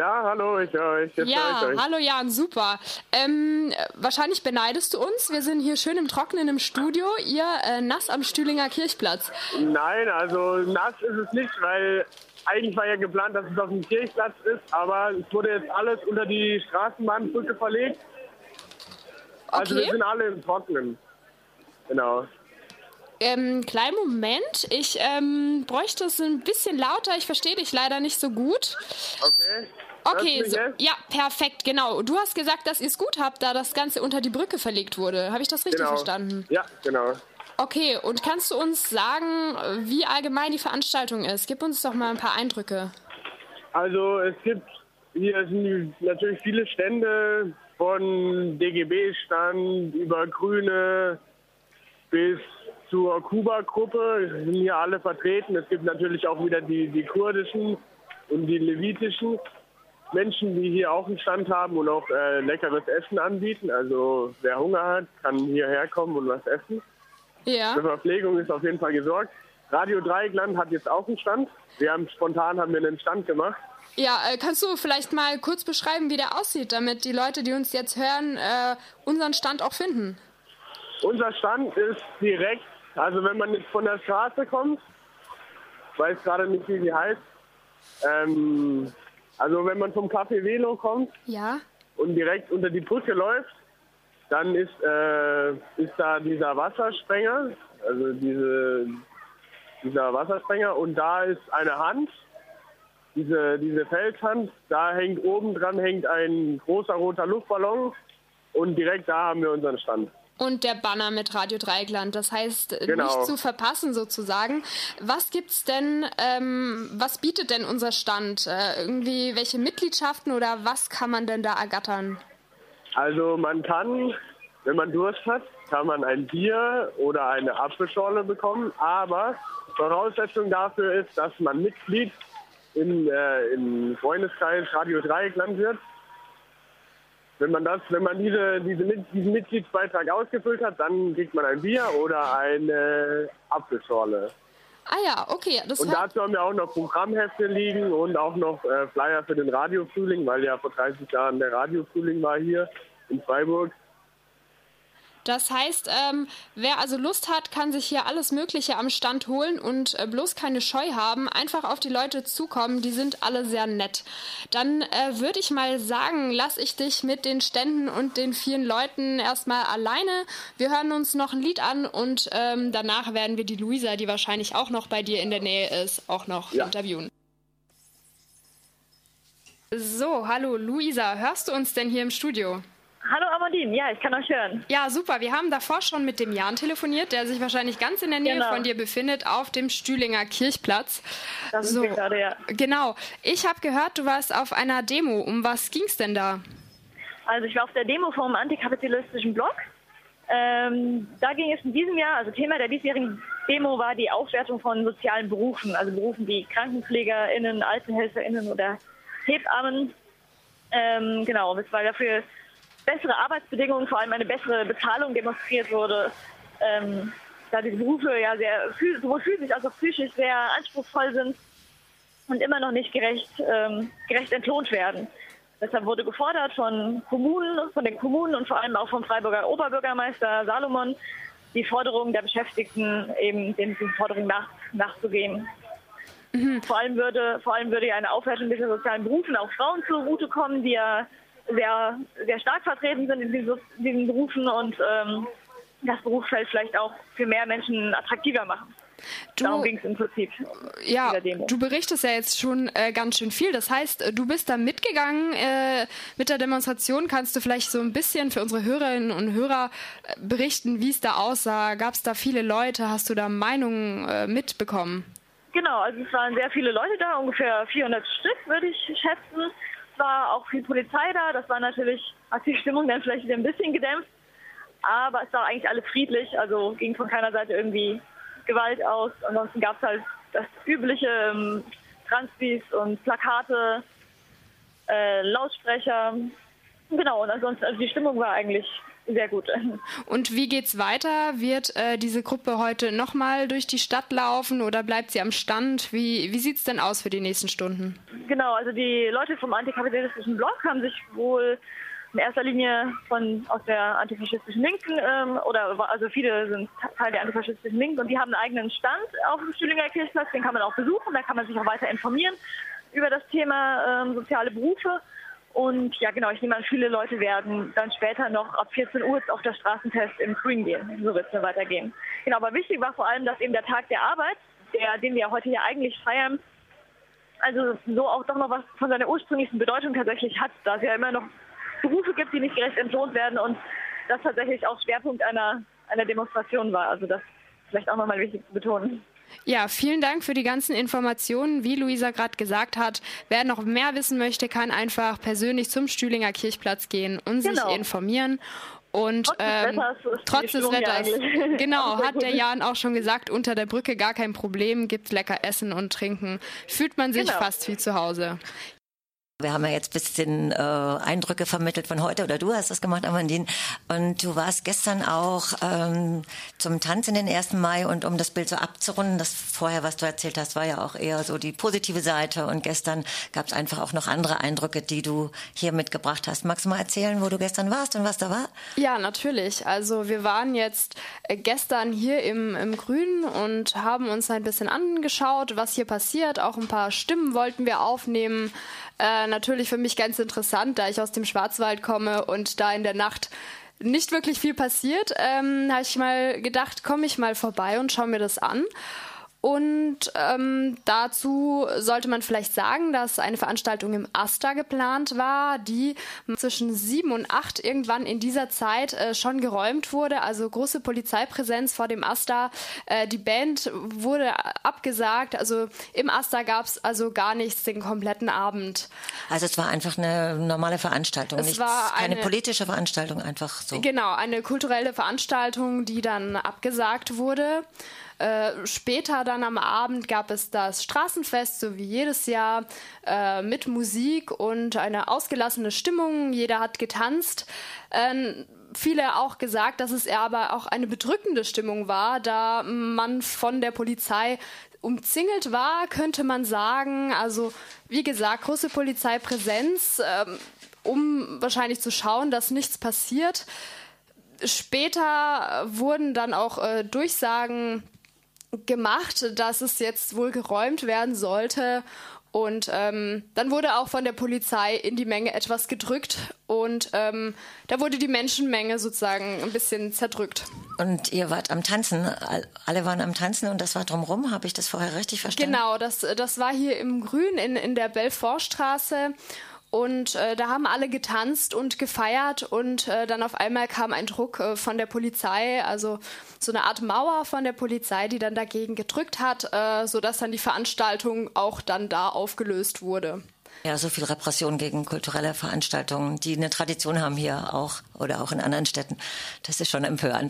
Ja, hallo, ich höre euch. Jetzt ja, höre ich euch. hallo Jan, super. Ähm, wahrscheinlich beneidest du uns. Wir sind hier schön im Trockenen im Studio, ihr äh, nass am Stühlinger Kirchplatz. Nein, also nass ist es nicht, weil eigentlich war ja geplant, dass es auf dem Kirchplatz ist, aber es wurde jetzt alles unter die Straßenbahnbrücke verlegt. Also Okay. wir sind alle im Trocknen. Genau. Ähm, kleinen Moment, ich ähm, bräuchte es ein bisschen lauter. Ich verstehe dich leider nicht so gut. Okay. Okay, so, ja, perfekt, genau. Du hast gesagt, dass ihr es gut habt, da das Ganze unter die Brücke verlegt wurde. Habe ich das richtig Genau. verstanden? Ja, genau. Okay, und kannst du uns sagen, wie allgemein die Veranstaltung ist? Gib uns doch mal ein paar Eindrücke. Also es gibt hier sind natürlich viele Stände von DGB-Stand über Grüne bis zur Kuba-Gruppe sind hier alle vertreten. Es gibt natürlich auch wieder die, die kurdischen und die levitischen Menschen, die hier auch einen Stand haben und auch äh, leckeres Essen anbieten. Also wer Hunger hat, kann hierher kommen und was essen. Ja. Für Verpflegung ist auf jeden Fall gesorgt. Radio Dreieckland hat jetzt auch einen Stand. Wir haben spontan haben wir einen Stand gemacht. Ja, äh, kannst du vielleicht mal kurz beschreiben, wie der aussieht, damit die Leute, die uns jetzt hören, äh, unseren Stand auch finden? Unser Stand ist direkt, also wenn man jetzt von der Straße kommt, weiß gerade nicht, wie sie heißt. Ähm, also wenn man vom Café Velo kommt Ja. und direkt unter die Brücke läuft, dann ist, äh, ist da dieser Wassersprenger, also diese, dieser Wassersprenger und da ist eine Hand, diese, diese Felshand, da hängt oben dran hängt ein großer roter Luftballon und direkt da haben wir unseren Stand. Und der Banner mit Radio Dreieckland, das heißt, äh, Genau. nicht zu verpassen sozusagen. Was gibt's denn, ähm, was bietet denn unser Stand? Äh, irgendwie welche Mitgliedschaften oder was kann man denn da ergattern? Also man kann, wenn man Durst hat, kann man ein Bier oder eine Apfelschorle bekommen, aber Voraussetzung dafür ist, dass man Mitglied im, äh, im Freundeskreis Radio Dreieckland wird. Wenn man das, wenn man diese, diese, diesen Mitgliedsbeitrag ausgefüllt hat, dann kriegt man ein Bier oder eine Apfelschorle. Ah ja, okay. Das Und dazu haben wir auch noch Programmhefte liegen und auch noch äh, Flyer für den Radiofrühling, weil ja vor 30 Jahren der Radiofrühling war hier in Freiburg. Das heißt ähm, wer also Lust hat, kann sich hier alles Mögliche am Stand holen und äh, bloß keine Scheu haben. Einfach auf die Leute zukommen, die sind alle sehr nett. Dann äh, würde ich mal sagen, lass ich dich mit den Ständen und den vielen Leuten erstmal alleine. Wir hören uns noch ein Lied an und ähm, danach werden wir die Luisa, die wahrscheinlich auch noch bei dir in der Nähe ist, auch noch Ja. interviewen. So, hallo Luisa, hörst du uns denn hier im Studio? Hallo Amandine, ja, ich kann euch hören. Ja, super. Wir haben davor schon mit dem Jan telefoniert, der sich wahrscheinlich ganz in der Nähe Genau. von dir befindet, auf dem Stühlinger Kirchplatz. Da sind so, wir gerade, ja. genau. Ich habe gehört, du warst auf einer Demo. Um was ging's denn da? Also ich war auf der Demo vom antikapitalistischen Blog. Ähm, da ging es in diesem Jahr, also Thema der diesjährigen Demo war die Aufwertung von sozialen Berufen, also Berufen wie KrankenpflegerInnen, AltenhelferInnen oder Hebammen. Ähm, genau, weil dafür bessere Arbeitsbedingungen, vor allem eine bessere Bezahlung demonstriert wurde. Ähm, da diese Berufe ja sehr sowohl physisch als auch psychisch sehr anspruchsvoll sind und immer noch nicht gerecht, ähm, gerecht entlohnt werden. Deshalb wurde gefordert von Kommunen, von den Kommunen und vor allem auch vom Freiburger Oberbürgermeister Salomon, die Forderungen der Beschäftigten eben den Forderungen nach, nachzugehen. Vor allem würde, vor allem würde ja eine Aufwertung dieser sozialen Berufen auch Frauen zugutekommen, die ja sehr, sehr stark vertreten sind in diesen, so- diesen Berufen und ähm, das Berufsfeld vielleicht auch für mehr Menschen attraktiver machen. Darum Du, ging es im Prinzip. ja, du berichtest ja jetzt schon äh, ganz schön viel. Das heißt, äh, du bist da mitgegangen äh, mit der Demonstration. Kannst du vielleicht so ein bisschen für unsere Hörerinnen und Hörer äh, berichten, wie es da aussah? Gab es da viele Leute? Hast du da Meinungen äh, mitbekommen? Genau, also es waren sehr viele Leute da, ungefähr 400 Stück würde ich schätzen. War auch viel Polizei da, das war natürlich, hat die Stimmung dann vielleicht wieder ein bisschen gedämpft. Aber es war eigentlich alles friedlich, also ging von keiner Seite irgendwie Gewalt aus. Ansonsten gab es halt das übliche ähm, Transfis und Plakate, äh, Lautsprecher. Genau, und ansonsten, also die Stimmung war eigentlich sehr gut. Und wie geht's weiter? Wird äh, diese Gruppe heute nochmal durch die Stadt laufen oder bleibt sie am Stand? Wie, wie sieht's denn aus für die nächsten Stunden? Genau, also die Leute vom antikapitalistischen Block haben sich wohl in erster Linie von aus der antifaschistischen Linken ähm, oder also viele sind Teil der antifaschistischen Linken und die haben einen eigenen Stand auf dem Stühlinger Kirchplatz, den kann man auch besuchen, da kann man sich auch weiter informieren über das Thema ähm, soziale Berufe. Und ja, genau, ich nehme an, viele Leute werden dann später noch ab 14 Uhr auf das Straßentest im Green gehen. So wird es dann weitergehen. Genau, aber wichtig war vor allem, dass eben der Tag der Arbeit, der, den wir heute hier eigentlich feiern, also so auch doch noch was von seiner ursprünglichen Bedeutung tatsächlich hat, da es ja immer noch Berufe gibt, die nicht gerecht entlohnt werden und das tatsächlich auch Schwerpunkt einer, einer Demonstration war. Also das vielleicht auch nochmal wichtig zu betonen. Ja, vielen Dank für die ganzen Informationen. Wie Luisa gerade gesagt hat, wer noch mehr wissen möchte, kann einfach persönlich zum Stühlinger Kirchplatz gehen und genau. sich informieren. Und trotz ähm, des Wetters, trotz des Wetters genau, hat der Jan auch schon gesagt, unter der Brücke gar kein Problem, gibt's lecker Essen und Trinken. Fühlt man sich genau. fast wie zu Hause. Wir haben ja jetzt ein bisschen äh, Eindrücke vermittelt von heute, oder du hast das gemacht, Amandine. Und du warst gestern auch ähm, zum Tanzen den 1. Mai und um das Bild so abzurunden, das vorher, was du erzählt hast, war ja auch eher so die positive Seite und gestern gab es einfach auch noch andere Eindrücke, die du hier mitgebracht hast. Magst du mal erzählen, wo du gestern warst und was da war? Ja, natürlich. Also wir waren jetzt äh, gestern hier im, im Grünen und haben uns ein bisschen angeschaut, was hier passiert. Auch ein paar Stimmen wollten wir aufnehmen. Äh, natürlich für mich ganz interessant, da ich aus dem Schwarzwald komme und da in der Nacht nicht wirklich viel passiert, ähm, habe ich mal gedacht, komme ich mal vorbei und schaue mir das an. Und ähm, dazu sollte man vielleicht sagen, dass eine Veranstaltung im Asta geplant war, die zwischen sieben und acht irgendwann in dieser Zeit äh, schon geräumt wurde. Also große Polizeipräsenz vor dem Asta. Äh, die Band wurde abgesagt. Also im Asta gab es also gar nichts den kompletten Abend. Also es war einfach eine normale Veranstaltung, es nichts, war eine, keine politische Veranstaltung, einfach so. Genau, eine kulturelle Veranstaltung, die dann abgesagt wurde. Äh, später dann am Abend gab es das Straßenfest, so wie jedes Jahr, äh, mit Musik und eine ausgelassene Stimmung. Jeder hat getanzt. Ähm, viele auch gesagt, dass es aber auch eine bedrückende Stimmung war, da man von der Polizei umzingelt war, könnte man sagen. Also wie gesagt, große Polizeipräsenz, ähm, um wahrscheinlich zu schauen, dass nichts passiert. Später wurden dann auch äh, Durchsagen gemacht, dass es jetzt wohl geräumt werden sollte. Und ähm, dann wurde auch von der Polizei in die Menge etwas gedrückt und ähm, da wurde die Menschenmenge sozusagen ein bisschen zerdrückt. Und ihr wart am Tanzen, alle waren am Tanzen und das war drumherum, habe ich das vorher richtig verstanden? Genau, das, das war hier im Grün in, in der Belfortstraße und äh, da haben alle getanzt und gefeiert und äh, dann auf einmal kam ein Druck äh, von der Polizei, also so eine Art Mauer von der Polizei, die dann dagegen gedrückt hat, äh, sodass dann die Veranstaltung auch dann da aufgelöst wurde. Ja, so viel Repression gegen kulturelle Veranstaltungen, die eine Tradition haben hier auch oder auch in anderen Städten. Das ist schon empörend.